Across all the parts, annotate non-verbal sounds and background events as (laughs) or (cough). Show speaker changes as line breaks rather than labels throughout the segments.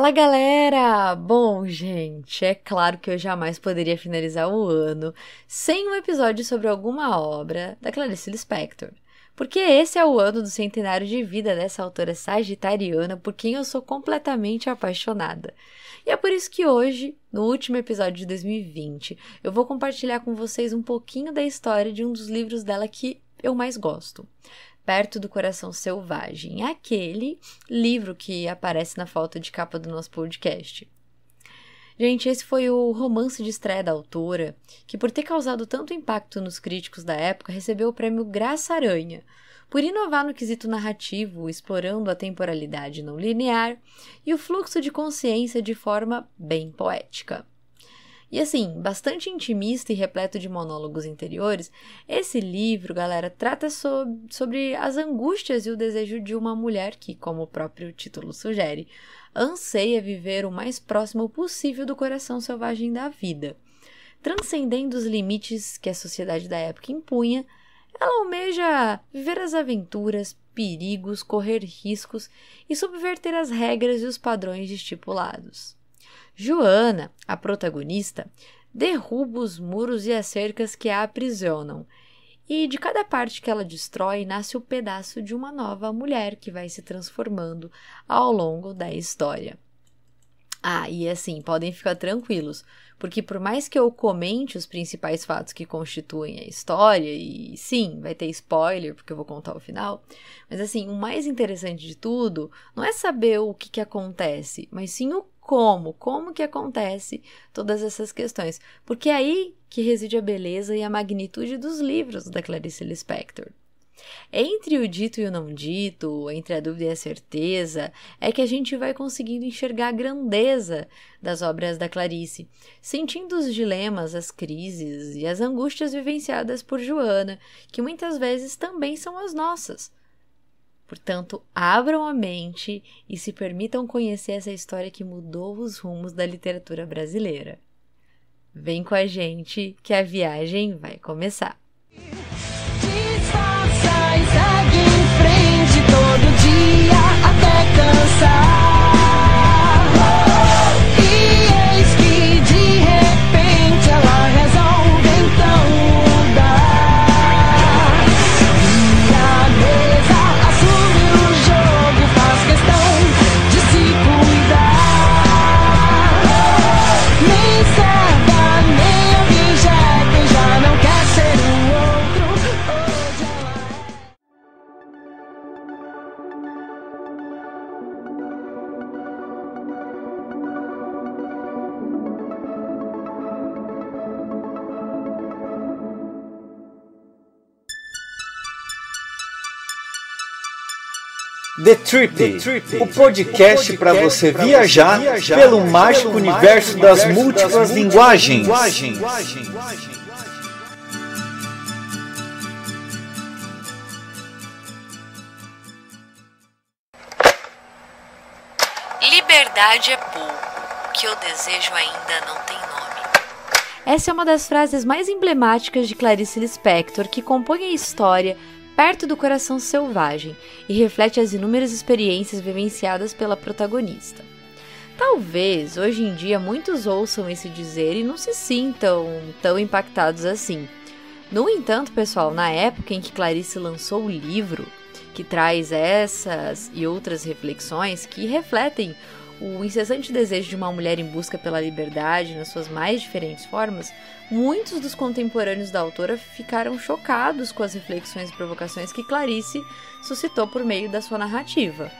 Fala galera! Bom, gente, é claro que eu jamais poderia finalizar o ano sem um episódio sobre alguma obra da Clarice Lispector. Porque esse é o ano do centenário de vida dessa autora sagitariana por quem eu sou completamente apaixonada. E é por isso que hoje, no último episódio de 2020, eu vou compartilhar com vocês um pouquinho da história de um dos livros dela que eu mais gosto. Perto do Coração Selvagem, aquele livro que aparece na foto de capa do nosso podcast. Gente, esse foi o romance de estreia da autora, que por ter causado tanto impacto nos críticos da época, recebeu o prêmio Graça Aranha, por inovar no quesito narrativo, explorando a temporalidade não linear e o fluxo de consciência de forma bem poética. E assim, bastante intimista e repleto de monólogos interiores, esse livro, galera, trata so sobre as angústias e o desejo de uma mulher que, como o próprio título sugere, anseia viver o mais próximo possível do coração selvagem da vida. Transcendendo os limites que a sociedade da época impunha, ela almeja viver as aventuras, perigos, correr riscos e subverter as regras e os padrões estipulados. Joana, a protagonista, derruba os muros e as cercas que a aprisionam, e de cada parte que ela destrói nasce o pedaço de uma nova mulher que vai se transformando ao longo da história. Ah, e assim, podem ficar tranquilos, porque por mais que eu comente os principais fatos que constituem a história, e sim, vai ter spoiler, porque eu vou contar o final, mas assim, o mais interessante de tudo não é saber o que, que acontece, mas sim o como, como que acontece todas essas questões, porque é aí que reside a beleza e a magnitude dos livros da Clarice Lispector. Entre o dito e o não dito, entre a dúvida e a certeza, é que a gente vai conseguindo enxergar a grandeza das obras da Clarice, sentindo os dilemas, as crises e as angústias vivenciadas por Joana, que muitas vezes também são as nossas. Portanto, abram a mente e se permitam conhecer essa história que mudou os rumos da literatura brasileira. Vem com a gente que a viagem vai começar.
The Trip, The Trip o podcast para você viajar, viajar pelo mágico universo das múltiplas linguagens.
Liberdade é pouco, que eu desejo ainda não tem nome. Essa é uma das frases mais emblemáticas de Clarice Lispector, que compõe a história perto do coração selvagem e reflete as inúmeras experiências vivenciadas pela protagonista. Talvez hoje em dia muitos ouçam esse dizer e não se sintam tão impactados assim. No entanto, pessoal, na época em que Clarice lançou o livro, que traz essas e outras reflexões que refletem o incessante desejo de uma mulher em busca pela liberdade nas suas mais diferentes formas, muitos dos contemporâneos da autora ficaram chocados com as reflexões e provocações que Clarice suscitou por meio da sua narrativa.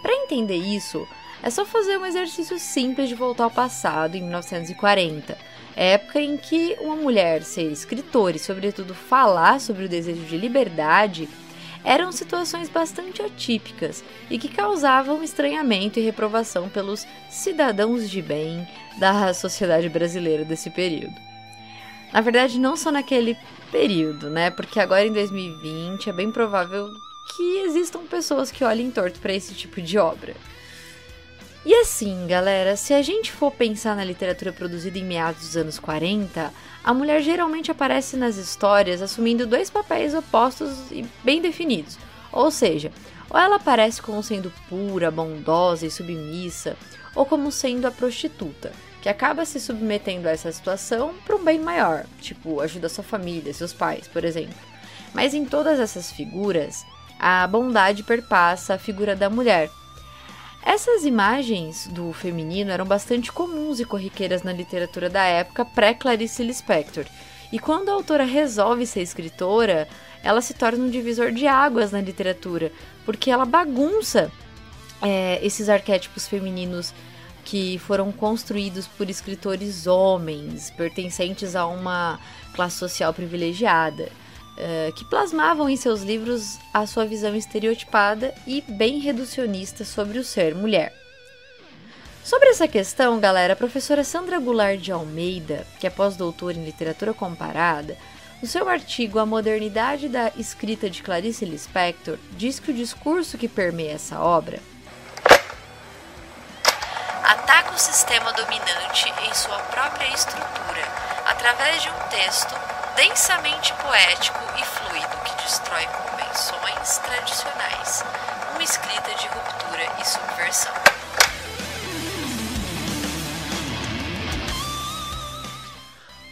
Para entender isso, é só fazer um exercício simples de voltar ao passado, em 1940, época em que uma mulher ser escritora e, sobretudo, falar sobre o desejo de liberdade eram situações bastante atípicas e que causavam estranhamento e reprovação pelos cidadãos de bem da sociedade brasileira desse período. Na verdade, não só naquele período, né? Porque agora em 2020 é bem provável que existam pessoas que olhem torto para esse tipo de obra. E assim, galera, se a gente for pensar na literatura produzida em meados dos anos 40, a mulher geralmente aparece nas histórias assumindo dois papéis opostos e bem definidos. Ou seja, Ou ela aparece como sendo pura, bondosa e submissa, ou como sendo a prostituta, que acaba se submetendo a essa situação para um bem maior, tipo ajuda sua família, seus pais, por exemplo. Mas em todas essas figuras, a bondade perpassa a figura da mulher. Essas imagens do feminino eram bastante comuns e corriqueiras na literatura da época pré-Clarice Lispector. E quando a autora resolve ser escritora, ela se torna um divisor de águas na literatura, porque ela bagunça é, esses arquétipos femininos que foram construídos por escritores homens, pertencentes a uma classe social privilegiada, é, que plasmavam em seus livros a sua visão estereotipada e bem reducionista sobre o ser mulher. Sobre essa questão, galera, a professora Sandra Goulart de Almeida, que é pós-doutora em literatura comparada, no seu artigo A Modernidade da Escrita de Clarice Lispector, diz que o discurso que permeia essa obra ataca o sistema dominante em sua própria estrutura, através de um texto densamente poético e fluido que destrói convenções tradicionais, uma escrita de ruptura e subversão.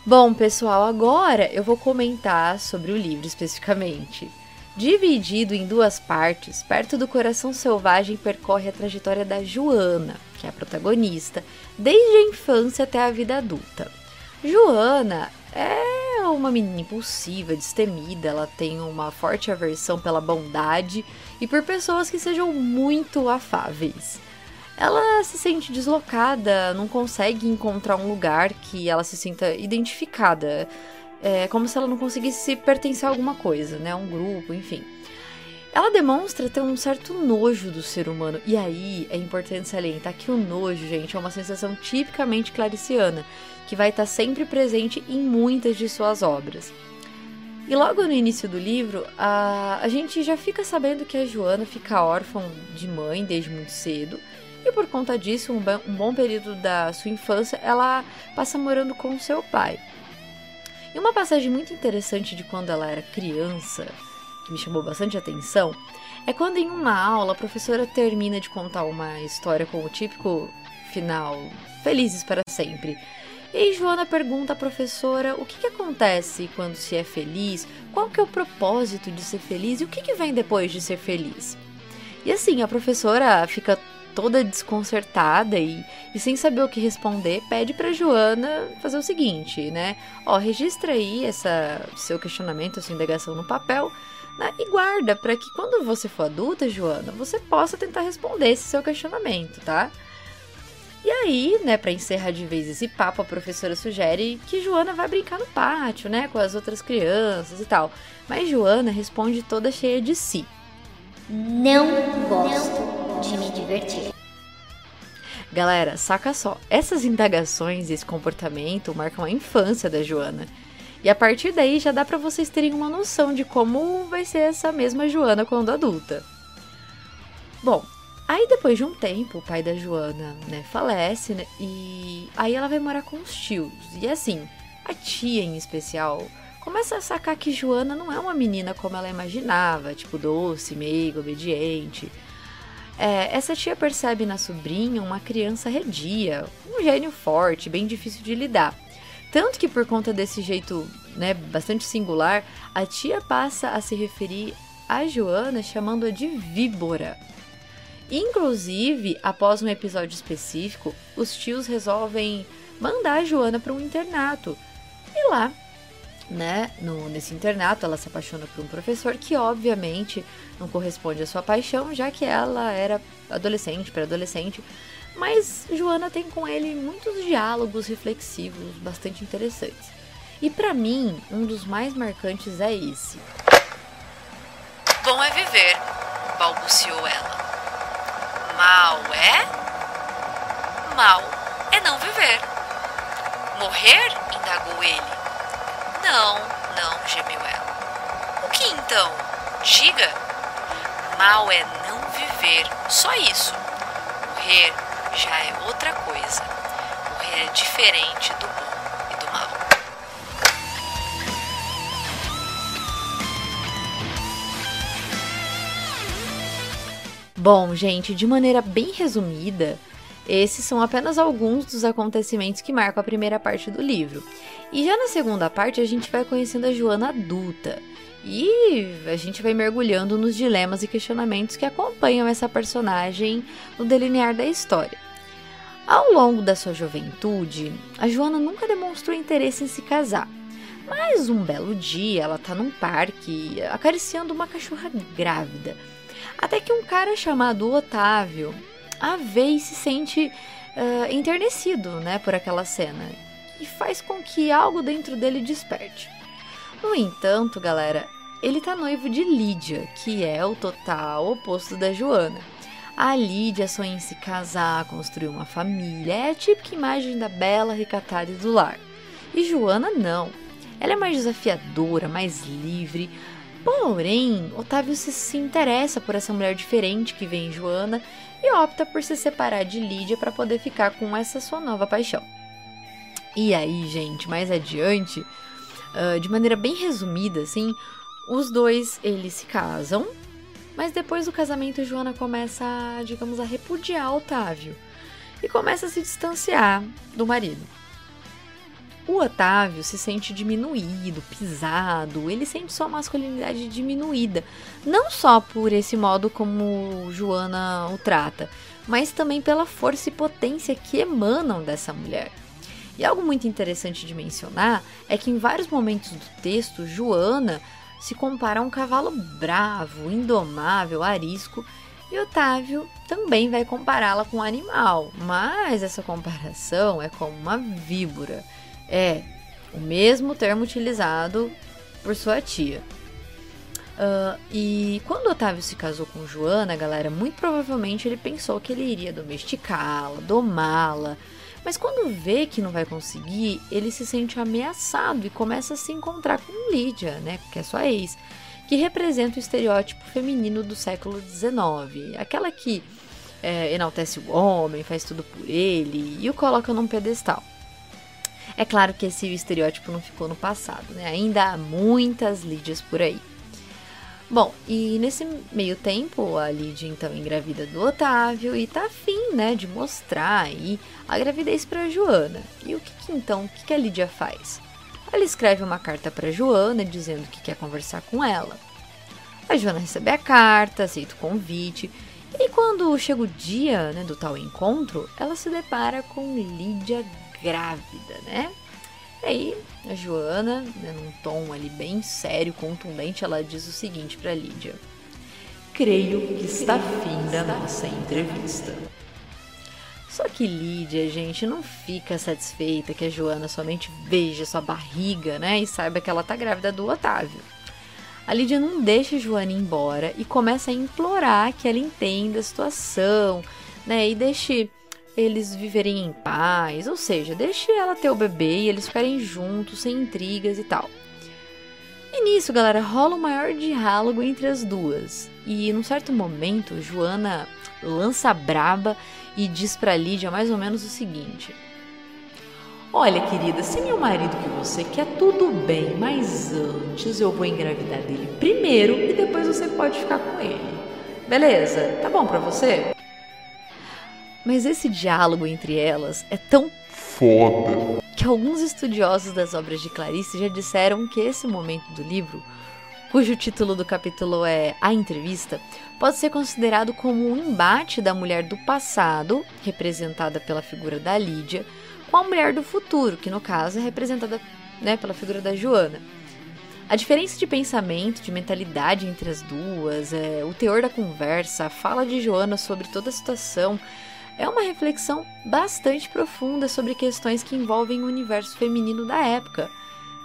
Bom, pessoal, agora eu vou comentar sobre o livro especificamente. Dividido em duas partes, Perto do Coração Selvagem percorre a trajetória da Joana, que é a protagonista, desde a infância até a vida adulta. Joana é uma menina impulsiva, destemida, ela tem uma forte aversão pela bondade e por pessoas que sejam muito afáveis. Ela se sente deslocada, não consegue encontrar um lugar que ela se sinta identificada é como se ela não conseguisse pertencer a alguma coisa, né? Um grupo, enfim. Ela demonstra ter um certo nojo do ser humano. E aí é importante salientar que o nojo, gente, é uma sensação tipicamente clariciana, que vai estar sempre presente em muitas de suas obras. E logo no início do livro, a, a gente já fica sabendo que a Joana fica órfã de mãe desde muito cedo. E por conta disso, um, um bom período da sua infância, ela passa morando com seu pai. E uma passagem muito interessante de quando ela era criança, que me chamou bastante atenção, é quando em uma aula a professora termina de contar uma história com o típico final felizes para sempre. E Joana pergunta à professora o que, que acontece quando se é feliz, qual que é o propósito de ser feliz e o que, que vem depois de ser feliz. E assim, a professora fica toda desconcertada e, e sem saber o que responder, pede para Joana fazer o seguinte, né? Ó, registra aí essa seu questionamento, essa indagação no papel né? e guarda para que quando você for adulta, Joana, você possa tentar responder esse seu questionamento, tá? E aí, né, para encerrar de vez esse papo, a professora sugere que Joana vá brincar no pátio, né, com as outras crianças e tal. Mas Joana responde toda cheia de si.
Não gosto de me divertir.
Galera, saca só, essas indagações e esse comportamento marcam a infância da Joana. E a partir daí já dá para vocês terem uma noção de como vai ser essa mesma Joana quando adulta. Bom, aí depois de um tempo, o pai da Joana, né, falece, né, e aí ela vai morar com os tios. E assim, a tia em especial começa a sacar que Joana não é uma menina como ela imaginava, tipo doce, meiga, obediente. É, essa tia percebe na sobrinha uma criança redia, um gênio forte, bem difícil de lidar. Tanto que por conta desse jeito, né, bastante singular, a tia passa a se referir a Joana chamando-a de víbora. Inclusive, após um episódio específico, os tios resolvem mandar a Joana para um internato. E lá né, no, nesse internato, ela se apaixona por um professor que, obviamente, não corresponde à sua paixão, já que ela era adolescente, pré-adolescente. Mas Joana tem com ele muitos diálogos reflexivos bastante interessantes. E para mim, um dos mais marcantes é esse.
Bom é viver, balbuciou ela. Mal é? Mal é não viver. Morrer? indagou ele. Não, não, gemeu ela. O que então? Diga. Mal é não viver, só isso. Morrer já é outra coisa. Morrer é diferente do bom
Bom, gente, de maneira bem resumida, esses são apenas alguns dos acontecimentos que marcam a primeira parte do livro. E já na segunda parte a gente vai conhecendo a Joana adulta. E a gente vai mergulhando nos dilemas e questionamentos que acompanham essa personagem no delinear da história. Ao longo da sua juventude, a Joana nunca demonstrou interesse em se casar. Mas um belo dia ela tá num parque acariciando uma cachorra grávida. Até que um cara chamado Otávio a e se sente uh, enternecido né, por aquela cena. E faz com que algo dentro dele desperte. No entanto, galera, ele tá noivo de Lídia, que é o total oposto da Joana. A Lídia sonha em se casar, construir uma família, é a típica imagem da bela, recatada do lar. E Joana não. Ela é mais desafiadora, mais livre. Porém, Otávio se, interessa por essa mulher diferente que vem em Joana e opta por se separar de Lídia para poder ficar com essa sua nova paixão. E aí, gente, mais adiante, uh, de maneira bem resumida, assim, os dois eles se casam, mas depois do casamento Joana começa, a, digamos, a repudiar Otávio e começa a se distanciar do marido. O Otávio se sente diminuído, pisado, ele sente sua masculinidade diminuída, não só por esse modo como Joana o trata, mas também pela força e potência que emanam dessa mulher. E algo muito interessante de mencionar é que em vários momentos do texto, Joana se compara a um cavalo bravo, indomável, arisco, e Otávio também vai compará-la com um animal, mas essa comparação é como uma víbora. É o mesmo termo utilizado por sua tia. Uh, e quando Otávio se casou com Joana, galera, muito provavelmente ele pensou que ele iria domesticá-la, domá-la. Mas quando vê que não vai conseguir, ele se sente ameaçado e começa a se encontrar com Lídia, né, que é sua ex, que representa o estereótipo feminino do século XIX, aquela que é, enaltece o homem, faz tudo por ele e o coloca num pedestal. É claro que esse estereótipo não ficou no passado, né? Ainda há muitas Lídias por aí. Bom, e nesse meio tempo, a Lídia então engravida do Otávio e tá afim, né, de mostrar aí a gravidez para Joana. E o que, que então, o que, que a Lídia faz? Ela escreve uma carta para Joana dizendo que quer conversar com ela. A Joana recebe a carta, aceita o convite, e quando chega o dia né, do tal encontro, ela se depara com Lídia grávida, né? Aí, a Joana, né, num tom ali bem sério, contundente, ela diz o seguinte para Lídia: Creio que está fim da nossa entrevista. Só que Lídia, gente, não fica satisfeita que a Joana somente veja sua barriga, né, e saiba que ela tá grávida do Otávio. A Lídia não deixa a Joana embora e começa a implorar que ela entenda a situação, né, e deixe eles viverem em paz, ou seja, deixe ela ter o bebê e eles ficarem juntos, sem intrigas e tal. E nisso, galera, rola o maior diálogo entre as duas. E num certo momento, Joana lança braba e diz para Lídia mais ou menos o seguinte: Olha, querida, se meu marido que você quer tudo bem, mas antes eu vou engravidar dele primeiro e depois você pode ficar com ele. Beleza? Tá bom para você? Mas esse diálogo entre elas é tão
foda
que alguns estudiosos das obras de Clarice já disseram que esse momento do livro, cujo título do capítulo é A Entrevista, pode ser considerado como um embate da mulher do passado, representada pela figura da Lídia, com a mulher do futuro, que no caso é representada né, pela figura da Joana. A diferença de pensamento, de mentalidade entre as duas, é, o teor da conversa, a fala de Joana sobre toda a situação, é uma reflexão bastante profunda sobre questões que envolvem o universo feminino da época,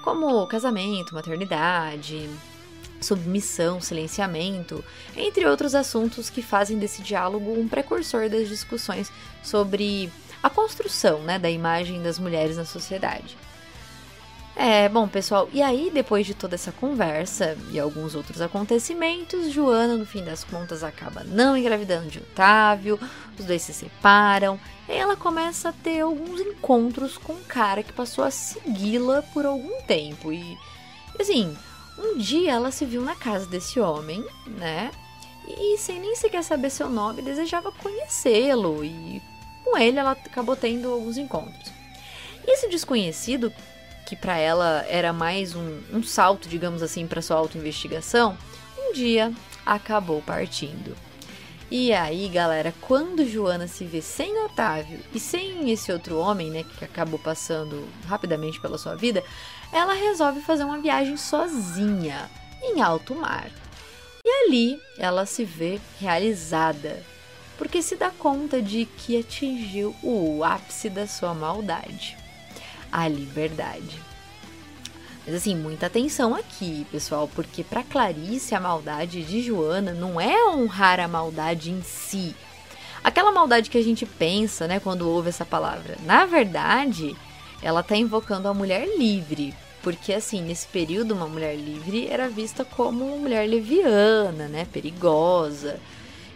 como casamento, maternidade, submissão, silenciamento, entre outros assuntos que fazem desse diálogo um precursor das discussões sobre a construção né, da imagem das mulheres na sociedade. É, bom, pessoal, e aí depois de toda essa conversa e alguns outros acontecimentos, Joana, no fim das contas, acaba não engravidando de Otávio, os dois se separam, e ela começa a ter alguns encontros com um cara que passou a segui-la por algum tempo. E, assim, um dia ela se viu na casa desse homem, né? e, sem nem sequer saber seu nome, desejava conhecê-lo e com ele ela acabou tendo alguns encontros. Esse desconhecido, que para ela era mais um, um salto, digamos assim, para sua autoinvestigação, um dia acabou partindo. E aí, galera, quando Joana se vê sem Otávio e sem esse outro homem, né, que acabou passando rapidamente pela sua vida, ela resolve fazer uma viagem sozinha, em alto mar. E ali ela se vê realizada, porque se dá conta de que atingiu o ápice da sua maldade a liberdade. Mas assim, muita atenção aqui, pessoal, porque para Clarice a maldade de Joana não é honrar a maldade em si. Aquela maldade que a gente pensa, né, quando ouve essa palavra. Na verdade, ela está invocando a mulher livre, porque assim, nesse período uma mulher livre era vista como uma mulher leviana, né, perigosa.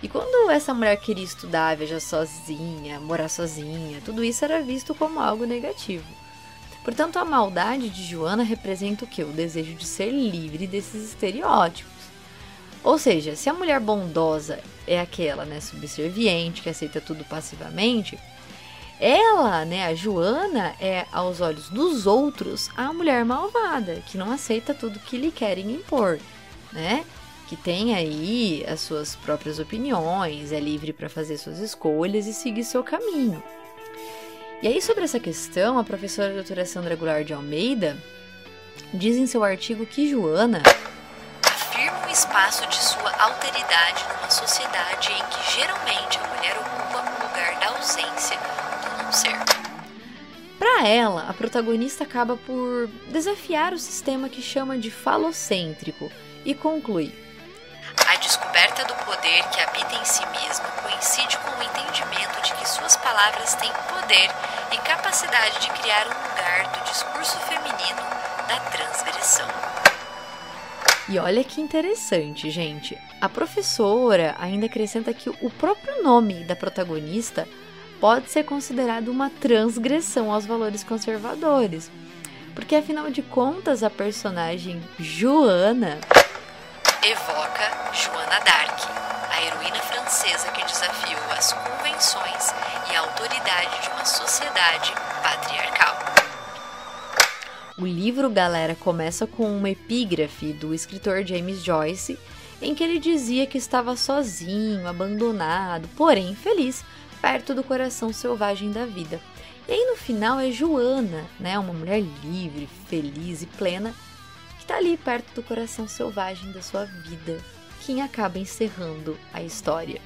E quando essa mulher queria estudar, viajar sozinha, morar sozinha, tudo isso era visto como algo negativo. Portanto, a maldade de Joana representa o que? O desejo de ser livre desses estereótipos. Ou seja, se a mulher bondosa é aquela, né, subserviente, que aceita tudo passivamente, ela, né, a Joana, é, aos olhos dos outros, a mulher malvada, que não aceita tudo que lhe querem impor, né? Que tem aí as suas próprias opiniões, é livre para fazer suas escolhas e seguir seu caminho. E aí, sobre essa questão, a professora doutora Sandra Goulart de Almeida diz em seu artigo que Joana
afirma o espaço de sua alteridade numa sociedade em que geralmente a mulher ocupa o lugar da ausência do não ser.
Para ela, a protagonista acaba por desafiar o sistema que chama de falocêntrico e conclui:
descoberta do poder que habita em si mesma coincide com o entendimento de que suas palavras têm poder e capacidade de criar um lugar do discurso feminino da transgressão.
E olha que interessante, gente. A professora ainda acrescenta que o próprio nome da protagonista pode ser considerado uma transgressão aos valores conservadores. Porque afinal de contas, a personagem Joana
evoca Joana d'Arc, a heroína francesa que desafiou as convenções e a autoridade de uma sociedade patriarcal.
O livro, galera, começa com uma epígrafe do escritor James Joyce, em que ele dizia que estava sozinho, abandonado, porém feliz, perto do coração selvagem da vida. E aí no final é Joana, né, uma mulher livre, feliz e plena, que está ali perto do coração selvagem da sua vida, quem acaba encerrando a história.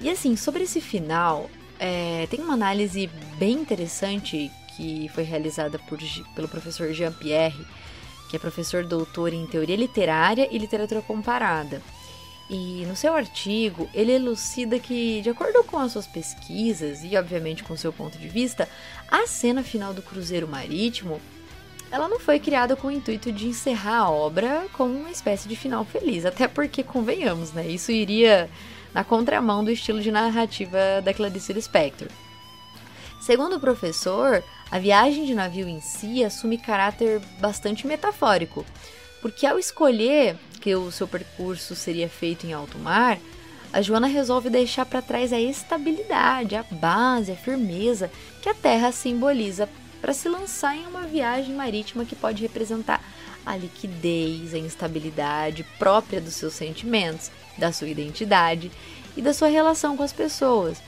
E assim, sobre esse final, é, tem uma análise bem interessante que foi realizada por, pelo professor Jean Pierre, que é professor doutor em teoria literária e literatura comparada. E no seu artigo, ele elucida que, de acordo com as suas pesquisas e, obviamente, com seu ponto de vista, a cena final do Cruzeiro Marítimo ela não foi criada com o intuito de encerrar a obra com uma espécie de final feliz, até porque, convenhamos, né, isso iria na contramão do estilo de narrativa da Clarice Lispector. Segundo o professor, a viagem de navio em si assume caráter bastante metafórico, porque ao escolher que o seu percurso seria feito em alto mar, a Joana resolve deixar para trás a estabilidade, a base, a firmeza que a Terra simboliza para se lançar em uma viagem marítima que pode representar a liquidez, a instabilidade própria dos seus sentimentos, da sua identidade e da sua relação com as pessoas.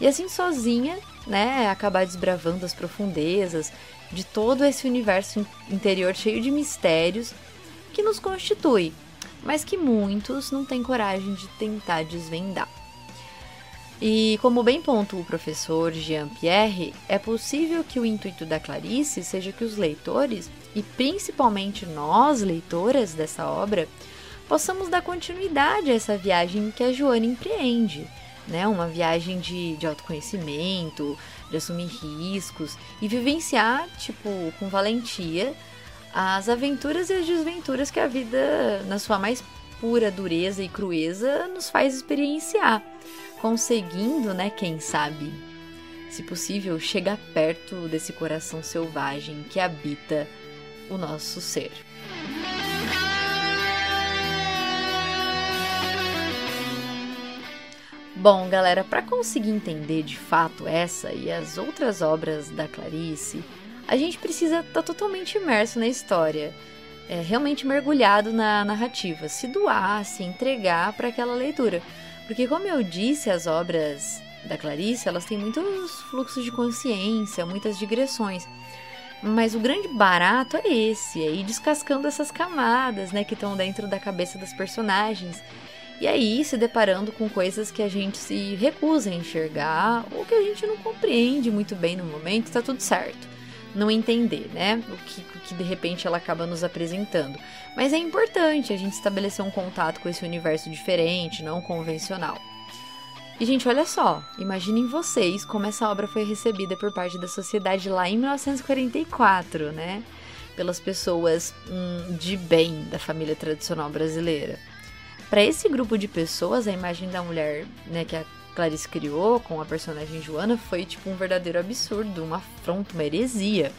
E assim sozinha, né, acabar desbravando as profundezas de todo esse universo interior cheio de mistérios que nos constitui, mas que muitos não têm coragem de tentar desvendar. E como bem pontua o professor Jean Pierre, é possível que o intuito da Clarice seja que os leitores, e principalmente nós, leitoras dessa obra, possamos dar continuidade a essa viagem que a Joana empreende. Né? Uma viagem de, de autoconhecimento, de assumir riscos e vivenciar, tipo, com valentia, as aventuras e as desventuras que a vida, na sua mais pura dureza e crueza, nos faz experienciar conseguindo, né, quem sabe, se possível, chegar perto desse coração selvagem que habita o nosso ser. Bom, galera, para conseguir entender de fato essa e as outras obras da Clarice, a gente precisa estar tá totalmente imerso na história, é, realmente mergulhado na narrativa, se doar, se entregar para aquela leitura. Porque, como eu disse, as obras da Clarice elas têm muitos fluxos de consciência, muitas digressões. Mas o grande barato é esse, é ir descascando essas camadas, né, que estão dentro da cabeça das personagens e aí se deparando com coisas que a gente se recusa a enxergar ou que a gente não compreende muito bem no momento, tá tudo certo. Não entender, né? O que, o que de repente ela acaba nos apresentando. Mas é importante a gente estabelecer um contato com esse universo diferente, não convencional. E, gente, olha só, imaginem vocês como essa obra foi recebida por parte da sociedade lá em 1944, né? Pelas pessoas hum, de bem da família tradicional brasileira. Para esse grupo de pessoas, a imagem da mulher, né, que a Clarice criou com a personagem Joana foi tipo um verdadeiro absurdo, uma afronta, uma heresia.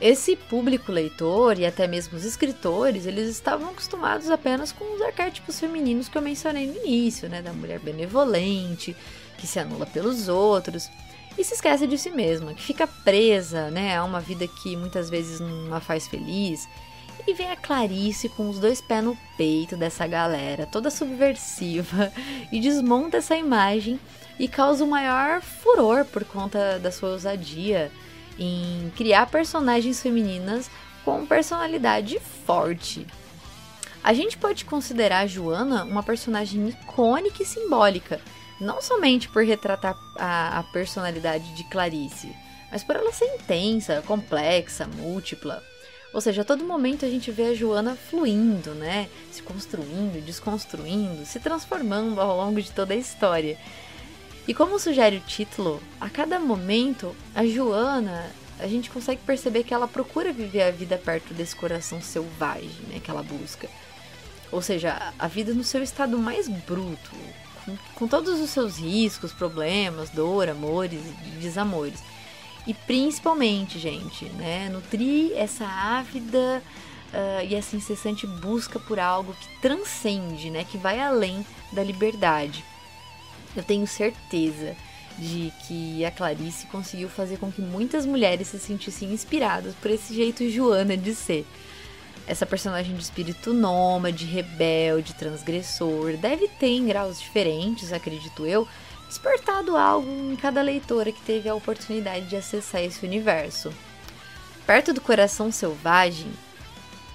Esse público leitor e até mesmo os escritores, eles estavam acostumados apenas com os arquétipos femininos que eu mencionei no início, né, da mulher benevolente, que se anula pelos outros e se esquece de si mesma, que fica presa, né, a uma vida que muitas vezes não a faz feliz e vem a Clarice com os dois pés no peito dessa galera, toda subversiva, (laughs) e desmonta essa imagem e causa o maior furor por conta da sua ousadia em criar personagens femininas com personalidade forte. A gente pode considerar a Joana uma personagem icônica e simbólica, não somente por retratar a, a personalidade de Clarice, mas por ela ser intensa, complexa, múltipla. Ou seja, a todo momento a gente vê a Joana fluindo, né? Se construindo, desconstruindo, se transformando ao longo de toda a história. E como sugere o título, a cada momento a Joana, a gente consegue perceber que ela procura viver a vida perto desse coração selvagem, né, que ela busca. Ou seja, a vida no seu estado mais bruto, com, com todos os seus riscos, problemas, dor, amores e desamores. E principalmente, gente, né, nutrir essa ávida uh, e essa incessante busca por algo que transcende, né, que vai além da liberdade. Eu tenho certeza de que a Clarice conseguiu fazer com que muitas mulheres se sentissem inspiradas por esse jeito Joana de ser. Essa personagem de espírito nômade, rebelde, transgressor, deve ter em graus diferentes, acredito eu, despertado algo em cada leitora que teve a oportunidade de acessar esse universo. Perto do Coração Selvagem,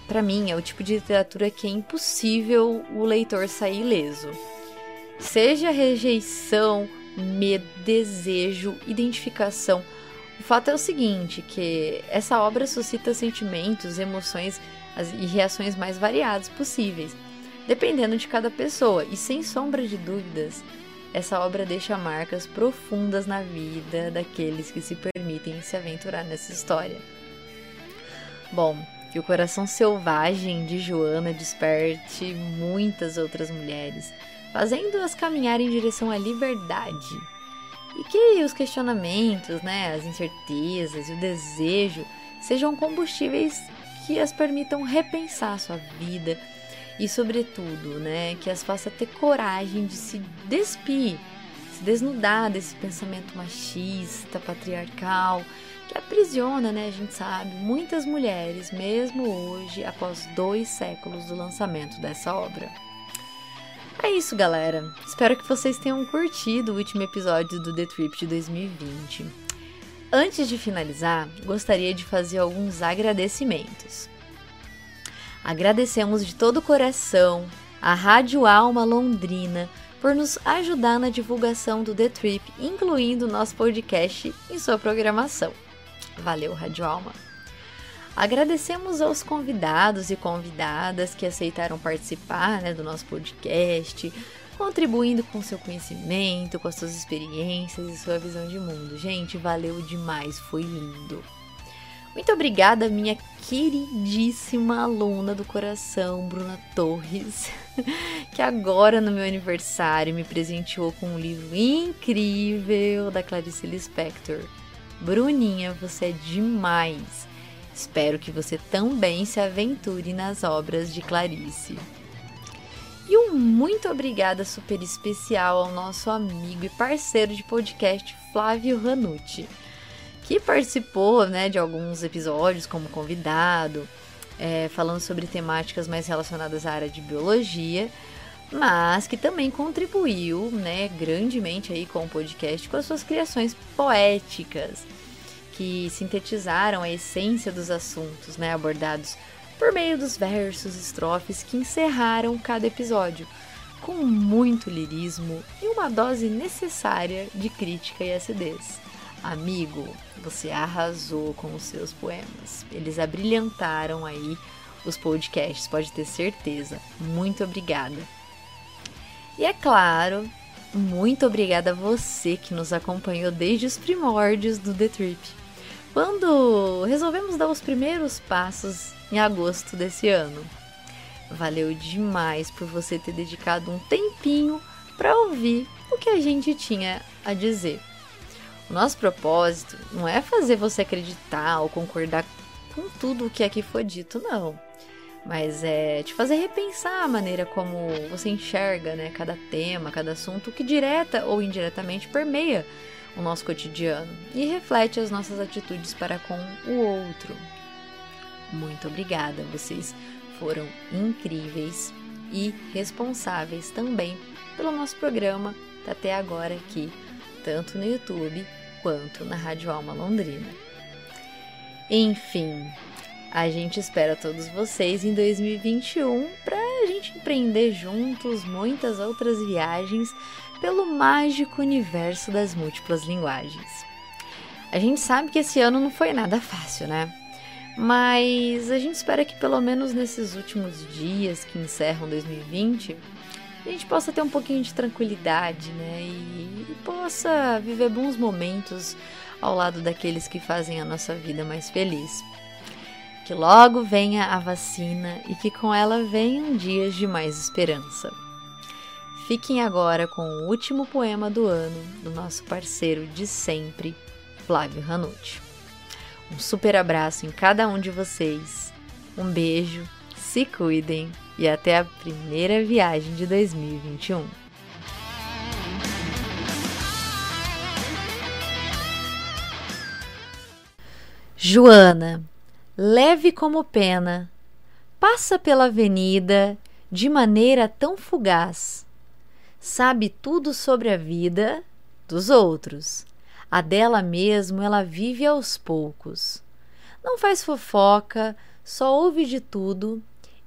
para mim é o tipo de literatura que é impossível o leitor sair ileso. Seja rejeição, medo, desejo, identificação, o fato é o seguinte, que essa obra suscita sentimentos, emoções e reações mais variadas possíveis, dependendo de cada pessoa, e sem sombra de dúvidas, essa obra deixa marcas profundas na vida daqueles que se permitem se aventurar nessa história. Bom, que o coração selvagem de Joana desperte muitas outras mulheres, fazendo-as caminhar em direção à liberdade. E que os questionamentos, né, as incertezas e o desejo sejam combustíveis que as permitam repensar sua vida e, sobretudo, né, que as faça ter coragem de se despir, se desnudar desse pensamento machista, patriarcal, que aprisiona, né, a gente sabe, muitas mulheres, mesmo hoje, após dois séculos do lançamento dessa obra. É isso, galera. Espero que vocês tenham curtido o último episódio do The Trip de 2020. Antes de finalizar, gostaria de fazer alguns agradecimentos. Agradecemos de todo o coração a Rádio Alma Londrina por nos ajudar na divulgação do The Trip, incluindo nosso podcast em sua programação. Valeu, Rádio Alma! Agradecemos aos convidados e convidadas que aceitaram participar né, do nosso podcast, contribuindo com seu conhecimento, com as suas experiências e sua visão de mundo. Gente, valeu demais, foi lindo! Muito obrigada, minha queridíssima aluna do coração, Bruna Torres, (laughs) que agora no meu aniversário me presenteou com um livro incrível da Clarice Lispector. Bruninha, você é demais! Espero que você também se aventure nas obras de Clarice. E um muito obrigada super especial ao nosso amigo e parceiro de podcast Flávio Ranucci, que participou né, de alguns episódios como convidado, é, falando sobre temáticas mais relacionadas à área de biologia, mas que também contribuiu né, grandemente aí com o podcast com as suas criações poéticas, que sintetizaram a essência dos assuntos né, abordados por meio dos versos, estrofes que encerraram cada episódio, com muito lirismo e uma dose necessária de crítica e acidez. Amigo, você arrasou com os seus poemas. Eles abrilhantaram aí os podcasts, pode ter certeza. Muito obrigada. E é claro, muito obrigada a você que nos acompanhou desde os primórdios do The Trip. Quando resolvemos dar os primeiros passos em agosto desse ano. Valeu demais por você ter dedicado um tempinho para ouvir o que a gente tinha a dizer. O nosso propósito não é fazer você acreditar ou concordar com tudo o que aqui foi dito, não. Mas é te fazer repensar a maneira como você enxerga né, cada tema, cada assunto que direta ou indiretamente permeia o nosso cotidiano e reflete as nossas atitudes para com o outro, muito obrigada, vocês foram incríveis e responsáveis também pelo nosso programa até agora aqui, tanto no YouTube quanto na Rádio Alma Londrina. Enfim, a gente espera todos vocês em 2021 para a gente empreender juntos muitas outras viagens pelo mágico universo das múltiplas linguagens. A gente sabe que esse ano não foi nada fácil, né? Mas a gente espera que pelo menos nesses últimos dias que encerram 2020, a gente possa ter um pouquinho de tranquilidade, né? E, e possa viver bons momentos ao lado daqueles que fazem a nossa vida mais feliz. Que logo venha a vacina e que com ela venham dias de mais esperança. Fiquem agora com o último poema do ano do nosso parceiro de sempre, Flávio Ranucci. Um super abraço em cada um de vocês. Um beijo, se cuidem e até a primeira viagem de 2021. Joana, leve como pena, passa pela avenida de maneira tão fugaz. Sabe tudo sobre a vida dos outros a dela mesmo ela vive aos poucos. Não faz fofoca, só ouve de tudo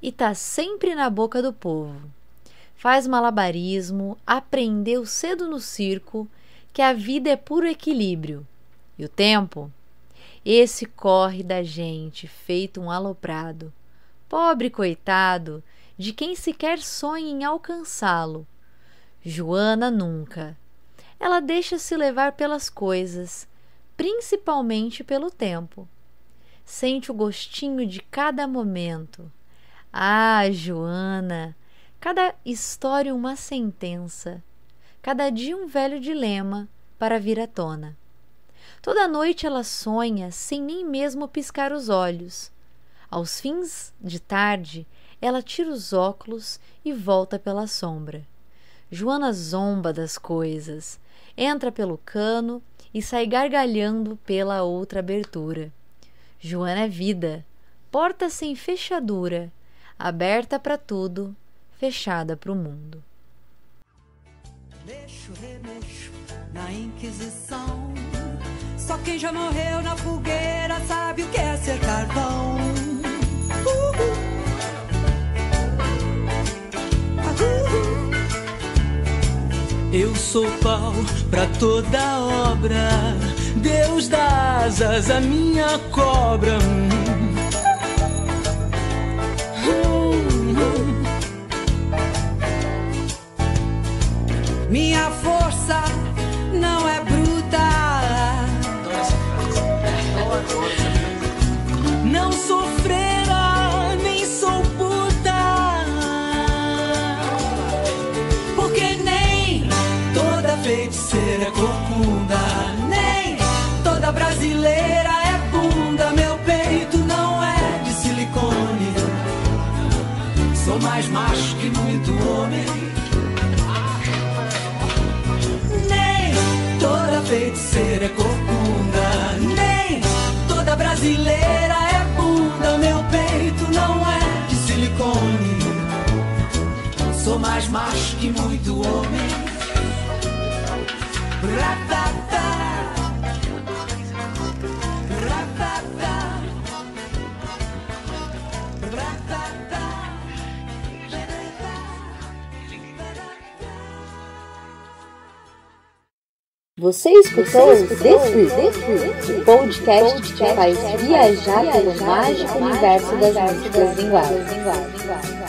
e tá sempre na boca do povo. Faz malabarismo, aprendeu cedo no circo que a vida é puro equilíbrio. E o tempo? Esse corre da gente feito um aloprado. Pobre coitado de quem sequer sonha em alcançá-lo. Joana nunca ela deixa-se levar pelas coisas, principalmente pelo tempo. Sente o gostinho de cada momento. Ah, Joana, cada história uma sentença, cada dia um velho dilema para vir à tona. Toda noite ela sonha sem nem mesmo piscar os olhos. Aos fins de tarde, ela tira os óculos e volta pela sombra. Joana zomba das coisas, entra pelo cano e sai gargalhando pela outra abertura. Joana é vida, porta sem fechadura, aberta para tudo, fechada para o mundo. Mexo, remexo na Inquisição. Só quem já morreu na fogueira sabe o que é ser carvão.
Eu sou pau pra toda obra. Deus dá asas à minha cobra.
Minha força feiticeira é corcunda. Nem toda brasileira é bunda. Meu peito não é de silicone. Sou mais macho que muito homem. Ratata.
Você escutou o podcast que te faz viajar pelo mágico universo das músicas linguagens.